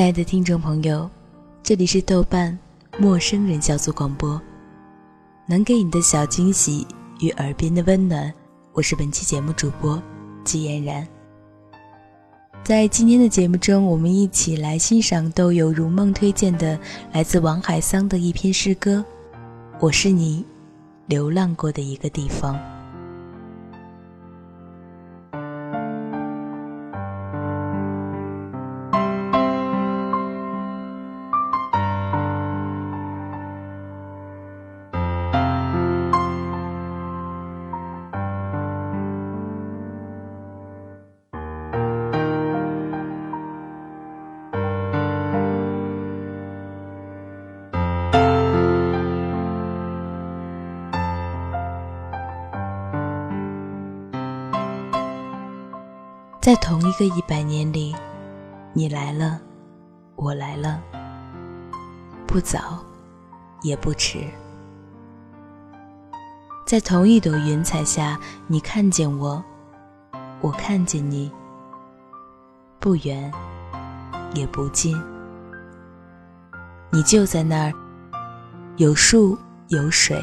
亲爱的听众朋友，这里是豆瓣陌生人小组广播，能给你的小惊喜与耳边的温暖，我是本期节目主播季嫣然。在今天的节目中，我们一起来欣赏豆友如梦推荐的来自王海桑的一篇诗歌《我是你流浪过的一个地方》。在同一个一百年里，你来了，我来了，不早，也不迟。在同一朵云彩下，你看见我，我看见你，不远，也不近。你就在那儿，有树有水，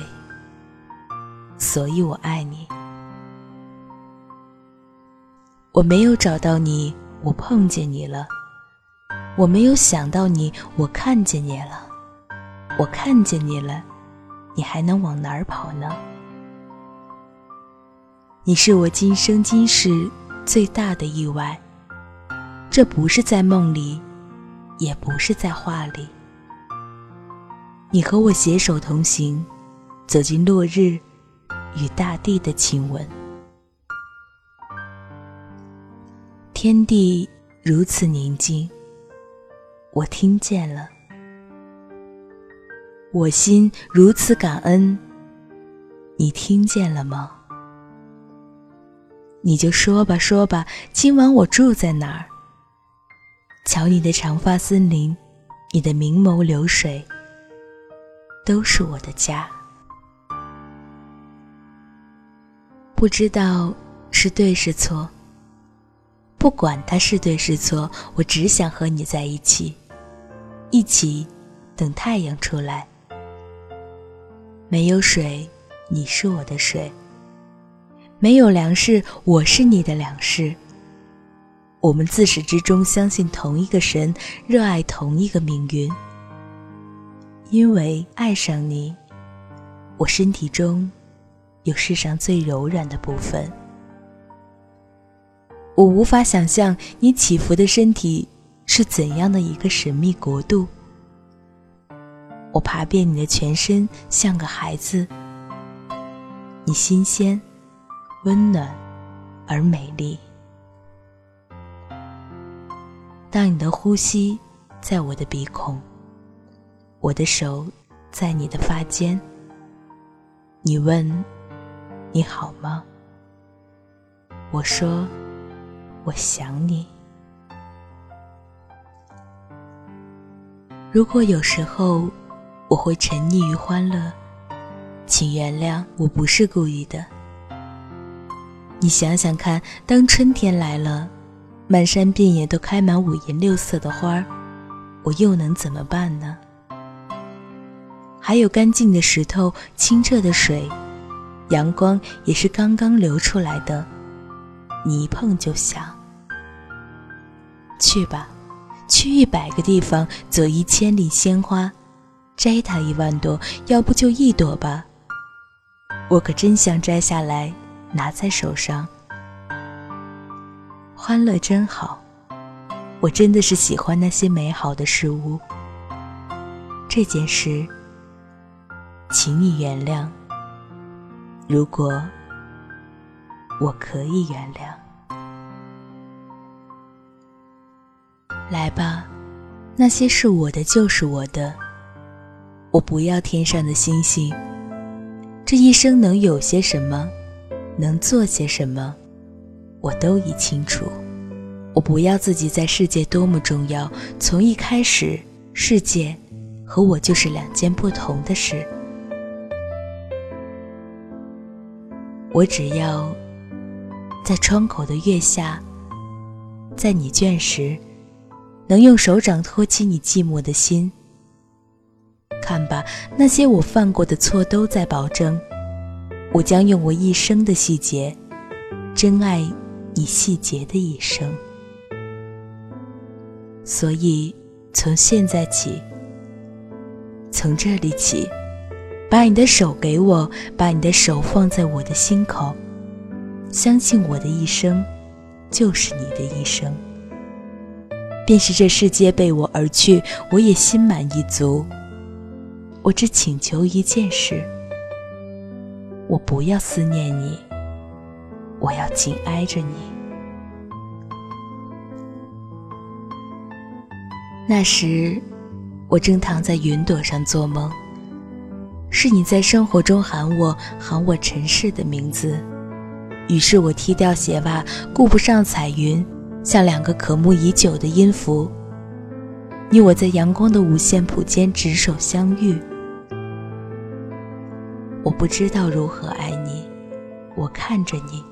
所以我爱你。我没有找到你，我碰见你了；我没有想到你，我看见你了；我看见你了，你还能往哪儿跑呢？你是我今生今世最大的意外，这不是在梦里，也不是在画里。你和我携手同行，走进落日与大地的亲吻。天地如此宁静，我听见了；我心如此感恩，你听见了吗？你就说吧，说吧，今晚我住在哪儿？瞧你的长发森林，你的明眸流水，都是我的家。不知道是对是错。不管他是对是错，我只想和你在一起，一起等太阳出来。没有水，你是我的水；没有粮食，我是你的粮食。我们自始至终相信同一个神，热爱同一个命运。因为爱上你，我身体中有世上最柔软的部分。我无法想象你起伏的身体是怎样的一个神秘国度。我爬遍你的全身，像个孩子。你新鲜、温暖而美丽。当你的呼吸在我的鼻孔，我的手在你的发间。你问：“你好吗？”我说。我想你。如果有时候我会沉溺于欢乐，请原谅，我不是故意的。你想想看，当春天来了，满山遍野都开满五颜六色的花儿，我又能怎么办呢？还有干净的石头、清澈的水，阳光也是刚刚流出来的，你一碰就响。去吧，去一百个地方，走一千里鲜花，摘它一万朵，要不就一朵吧。我可真想摘下来，拿在手上。欢乐真好，我真的是喜欢那些美好的事物。这件事，请你原谅。如果我可以原谅。来吧，那些是我的就是我的。我不要天上的星星。这一生能有些什么，能做些什么，我都已清楚。我不要自己在世界多么重要，从一开始，世界和我就是两件不同的事。我只要在窗口的月下，在你倦时。能用手掌托起你寂寞的心。看吧，那些我犯过的错都在保证，我将用我一生的细节，珍爱你细节的一生。所以，从现在起，从这里起，把你的手给我，把你的手放在我的心口，相信我的一生，就是你的一生。便是这世界被我而去，我也心满意足。我只请求一件事：我不要思念你，我要紧挨着你。那时，我正躺在云朵上做梦，是你在生活中喊我，喊我尘世的名字。于是我踢掉鞋袜，顾不上彩云，像两个渴慕已久的音符。你我在阳光的五线谱间执手相遇。我不知道如何爱你，我看着你，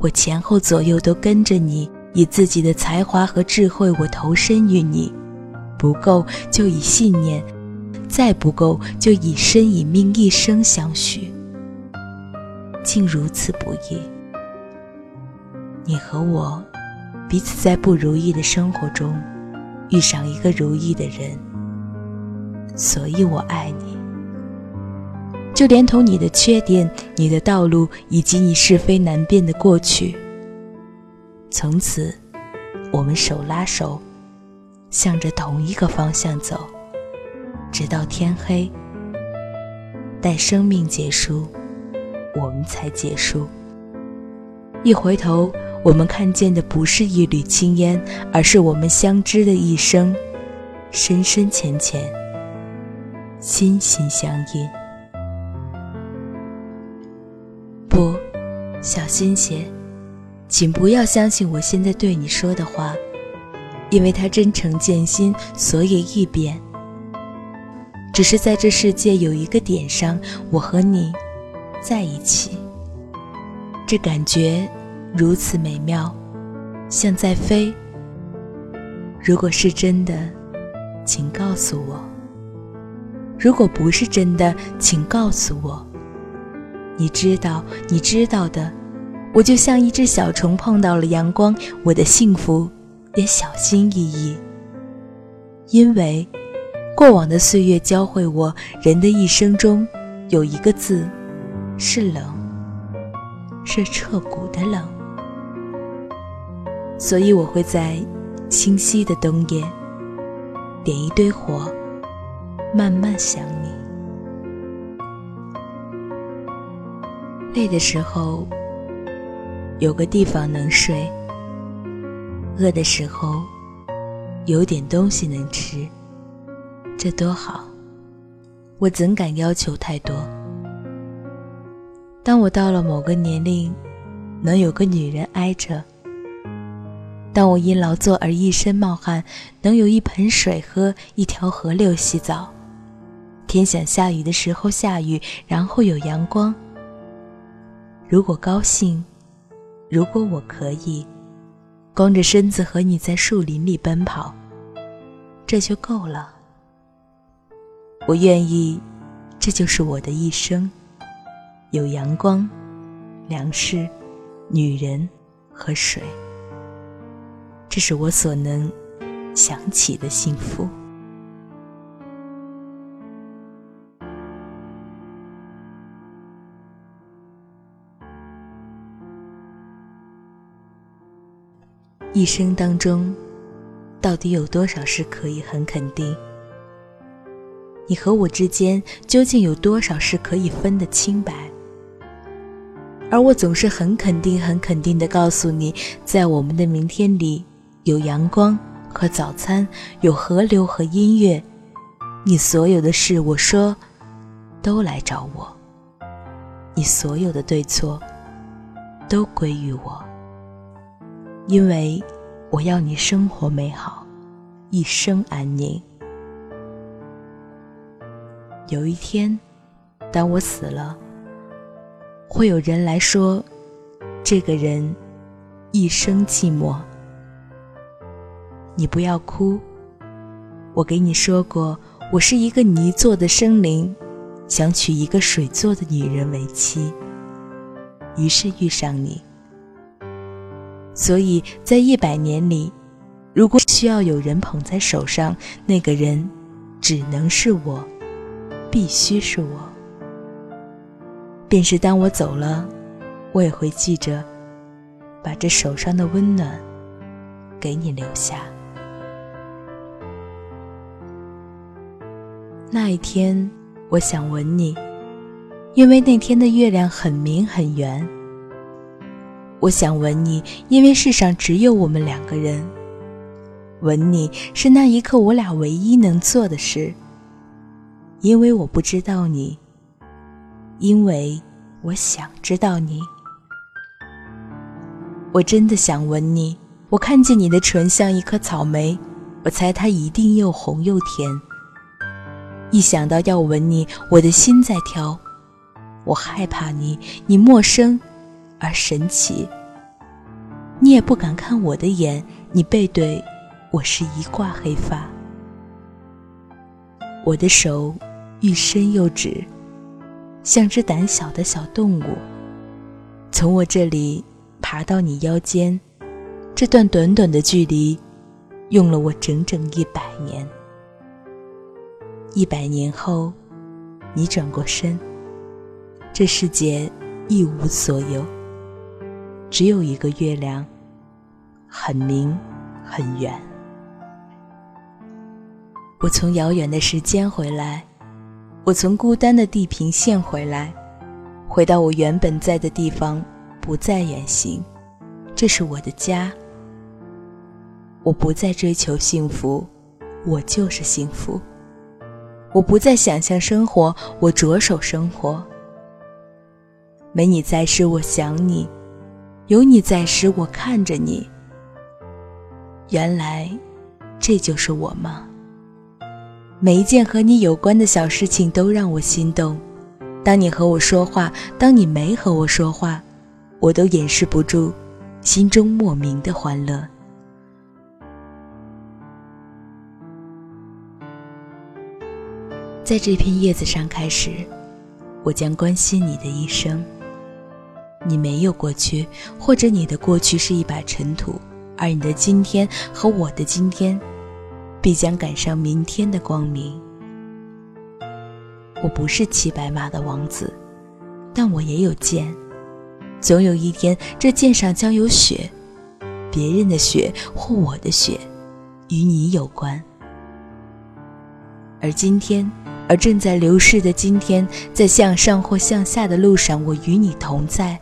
我前后左右都跟着你，以自己的才华和智慧，我投身于你，不够就以信念，再不够就以身以命一生相许，竟如此不易。你和我，彼此在不如意的生活中，遇上一个如意的人，所以我爱你。就连同你的缺点、你的道路以及你是非难辨的过去，从此，我们手拉手，向着同一个方向走，直到天黑。待生命结束，我们才结束。一回头，我们看见的不是一缕青烟，而是我们相知的一生，深深浅浅，心心相印。不，小心些，请不要相信我现在对你说的话，因为他真诚见心，所以易变。只是在这世界有一个点上，我和你在一起，这感觉如此美妙，像在飞。如果是真的，请告诉我；如果不是真的，请告诉我。你知道，你知道的，我就像一只小虫碰到了阳光，我的幸福也小心翼翼。因为过往的岁月教会我，人的一生中有一个字是冷，是彻骨的冷。所以我会在清晰的冬夜点一堆火，慢慢想你。累的时候，有个地方能睡；饿的时候，有点东西能吃，这多好！我怎敢要求太多？当我到了某个年龄，能有个女人挨着；当我因劳作而一身冒汗，能有一盆水喝，一条河流洗澡；天想下雨的时候下雨，然后有阳光。如果高兴，如果我可以，光着身子和你在树林里奔跑，这就够了。我愿意，这就是我的一生，有阳光、粮食、女人和水，这是我所能想起的幸福。一生当中，到底有多少事可以很肯定？你和我之间究竟有多少事可以分得清白？而我总是很肯定、很肯定的告诉你，在我们的明天里，有阳光和早餐，有河流和音乐。你所有的事，我说，都来找我。你所有的对错，都归于我。因为我要你生活美好，一生安宁。有一天，当我死了，会有人来说，这个人一生寂寞。你不要哭，我给你说过，我是一个泥做的生灵，想娶一个水做的女人为妻。于是遇上你，所以在一百年里，如果需要有人捧在手上，那个人只能是我，必须是我。便是当我走了，我也会记着，把这手上的温暖给你留下。那一天，我想吻你，因为那天的月亮很明很圆。我想吻你，因为世上只有我们两个人。吻你是那一刻我俩唯一能做的事，因为我不知道你，因为我想知道你。我真的想吻你，我看见你的唇像一颗草莓，我猜它一定又红又甜。一想到要吻你，我的心在跳。我害怕你，你陌生而神奇。你也不敢看我的眼，你背对我是一挂黑发。我的手欲伸又止，像只胆小的小动物，从我这里爬到你腰间。这段短短的距离，用了我整整一百年。一百年后，你转过身，这世界一无所有，只有一个月亮，很明很远。我从遥远的时间回来，我从孤单的地平线回来，回到我原本在的地方，不再远行，这是我的家。我不再追求幸福，我就是幸福。我不再想象生活，我着手生活。没你在时，我想你；有你在时，我看着你。原来，这就是我吗？每一件和你有关的小事情都让我心动。当你和我说话，当你没和我说话，我都掩饰不住心中莫名的欢乐。在这片叶子上开始，我将关心你的一生。你没有过去，或者你的过去是一把尘土，而你的今天和我的今天，必将赶上明天的光明。我不是骑白马的王子，但我也有剑。总有一天，这剑上将有血，别人的血或我的血，与你有关。而今天。而正在流逝的今天，在向上或向下的路上，我与你同在。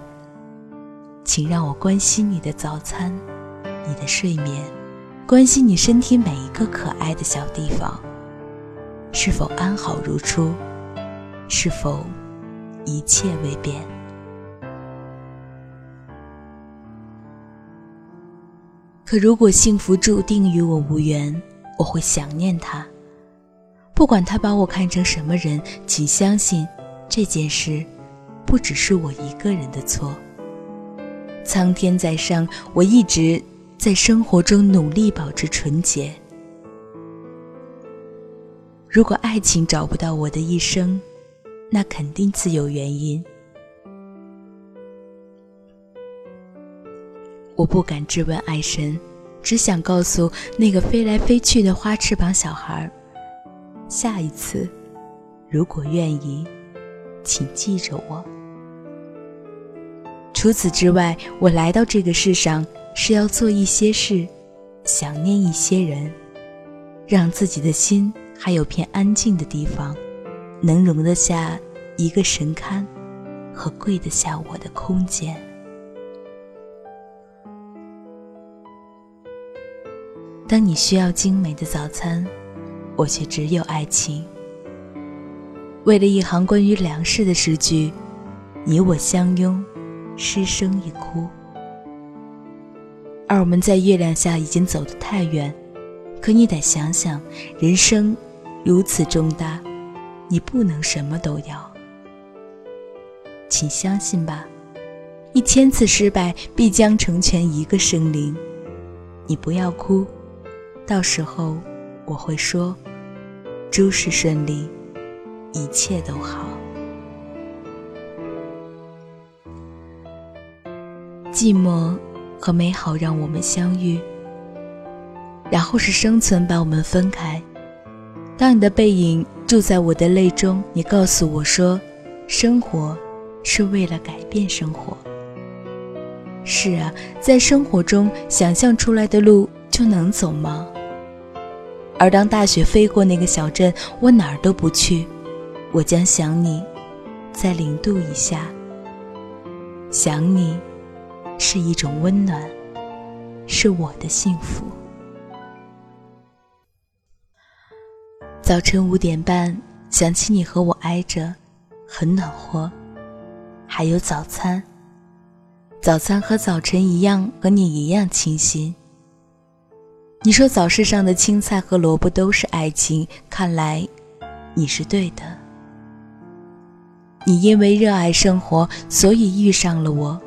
请让我关心你的早餐，你的睡眠，关心你身体每一个可爱的小地方，是否安好如初，是否一切未变。可如果幸福注定与我无缘，我会想念他。不管他把我看成什么人，请相信，这件事不只是我一个人的错。苍天在上，我一直在生活中努力保持纯洁。如果爱情找不到我的一生，那肯定自有原因。我不敢质问爱神，只想告诉那个飞来飞去的花翅膀小孩儿下一次，如果愿意，请记着我。除此之外，我来到这个世上是要做一些事，想念一些人，让自己的心还有片安静的地方，能容得下一个神龛和跪得下我的空间。当你需要精美的早餐。我却只有爱情。为了一行关于粮食的诗句，你我相拥，失声一哭。而我们在月亮下已经走得太远，可你得想想，人生如此重大，你不能什么都要。请相信吧，一千次失败必将成全一个生灵。你不要哭，到时候。我会说：“诸事顺利，一切都好。”寂寞和美好让我们相遇，然后是生存把我们分开。当你的背影住在我的泪中，你告诉我说：“生活是为了改变生活。”是啊，在生活中想象出来的路就能走吗？而当大雪飞过那个小镇，我哪儿都不去，我将想你，在零度以下。想你，是一种温暖，是我的幸福。早晨五点半，想起你和我挨着，很暖和。还有早餐，早餐和早晨一样，和你一样清新。你说早市上的青菜和萝卜都是爱情，看来你是对的。你因为热爱生活，所以遇上了我，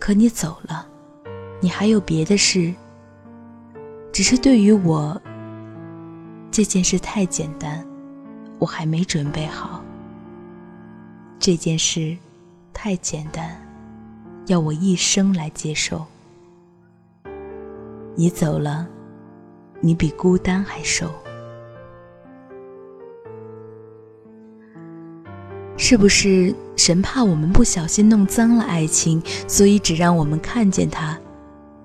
可你走了，你还有别的事。只是对于我。这件事太简单，我还没准备好。这件事太简单，要我一生来接受。你走了，你比孤单还瘦。是不是神怕我们不小心弄脏了爱情，所以只让我们看见它，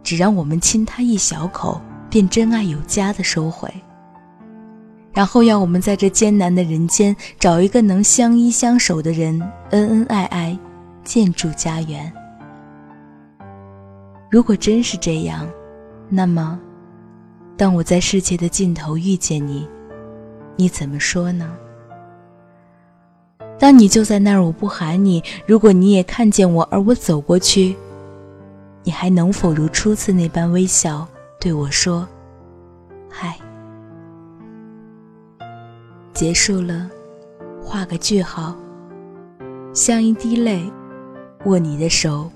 只让我们亲它一小口，便真爱有加的收回？然后要我们在这艰难的人间找一个能相依相守的人，恩恩爱爱，建筑家园。如果真是这样，那么，当我在世界的尽头遇见你，你怎么说呢？当你就在那儿，我不喊你；如果你也看见我，而我走过去，你还能否如初次那般微笑对我说：“嗨？”结束了，画个句号。像一滴泪，握你的手，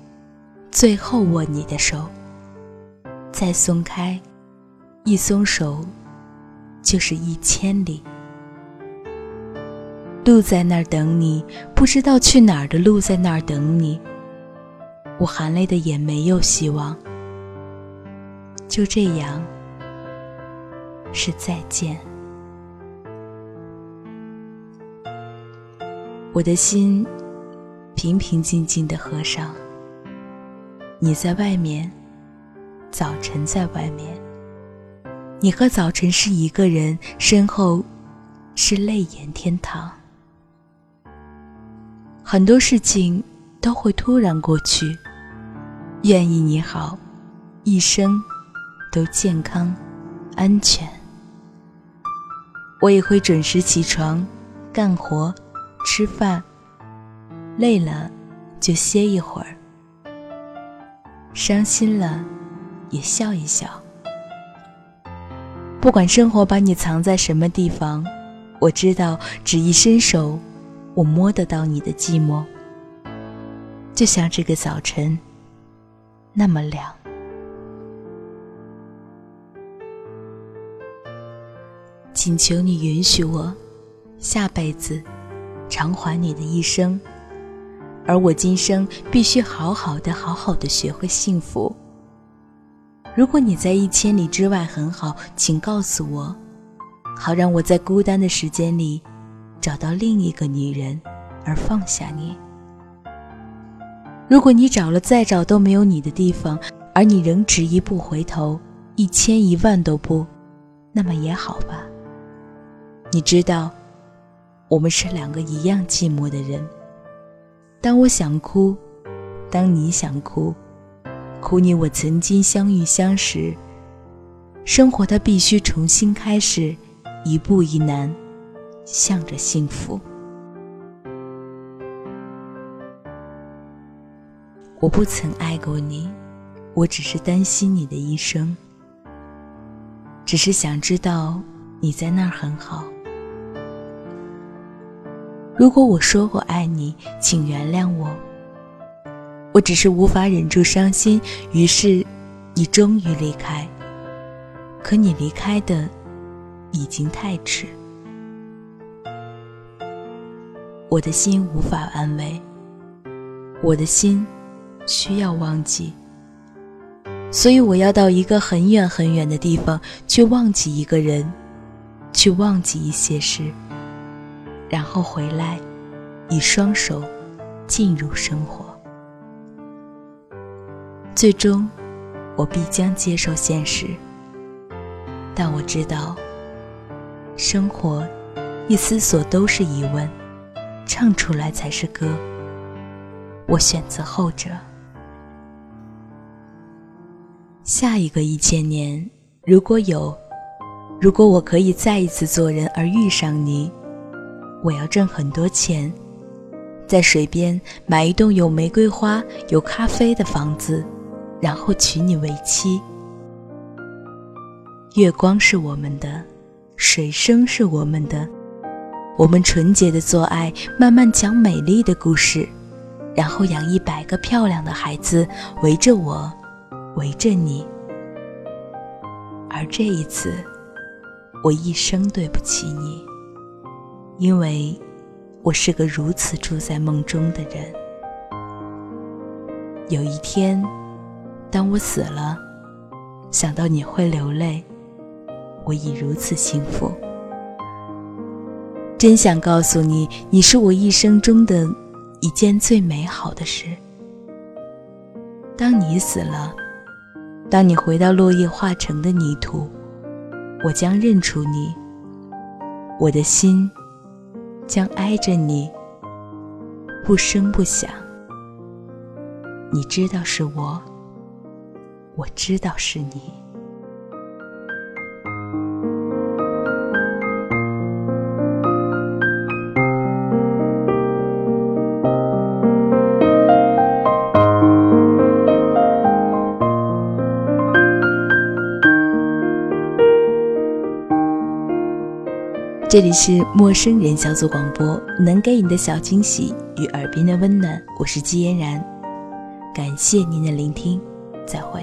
最后握你的手，再松开，一松手，就是一千里。路在那儿等你，不知道去哪儿的路在那儿等你。我含泪的眼没有希望，就这样，是再见。我的心平平静静的合上。你在外面，早晨在外面。你和早晨是一个人，身后是泪眼天堂。很多事情都会突然过去。愿意你好，一生都健康安全。我也会准时起床，干活。吃饭，累了就歇一会儿，伤心了也笑一笑。不管生活把你藏在什么地方，我知道，只一伸手，我摸得到你的寂寞。就像这个早晨，那么凉。请求你允许我，下辈子。偿还你的一生，而我今生必须好好的、好好的学会幸福。如果你在一千里之外很好，请告诉我，好让我在孤单的时间里找到另一个女人，而放下你。如果你找了再找都没有你的地方，而你仍执意不回头，一千一万都不，那么也好吧。你知道。我们是两个一样寂寞的人。当我想哭，当你想哭，苦你我曾经相遇相识。生活它必须重新开始，一步一难，向着幸福。我不曾爱过你，我只是担心你的一生，只是想知道你在那儿很好。如果我说我爱你，请原谅我。我只是无法忍住伤心，于是，你终于离开。可你离开的，已经太迟。我的心无法安慰，我的心需要忘记，所以我要到一个很远很远的地方去忘记一个人，去忘记一些事，然后回来，以双手进入生活。最终，我必将接受现实，但我知道，生活一思索都是疑问。唱出来才是歌，我选择后者。下一个一千年，如果有，如果我可以再一次做人而遇上你，我要挣很多钱，在水边买一栋有玫瑰花、有咖啡的房子，然后娶你为妻。月光是我们的，水声是我们的。我们纯洁的做爱，慢慢讲美丽的故事，然后养一百个漂亮的孩子，围着我，围着你。而这一次，我一生对不起你，因为我是个如此住在梦中的人。有一天，当我死了，想到你会流泪，我已如此幸福。真想告诉你，你是我一生中的一件最美好的事。当你死了，当你回到落叶化成的泥土，我将认出你，我的心将挨着你，不声不响。你知道是我，我知道是你。这里是陌生人小组广播，能给你的小惊喜与耳边的温暖，我是季嫣然，感谢您的聆听，再会。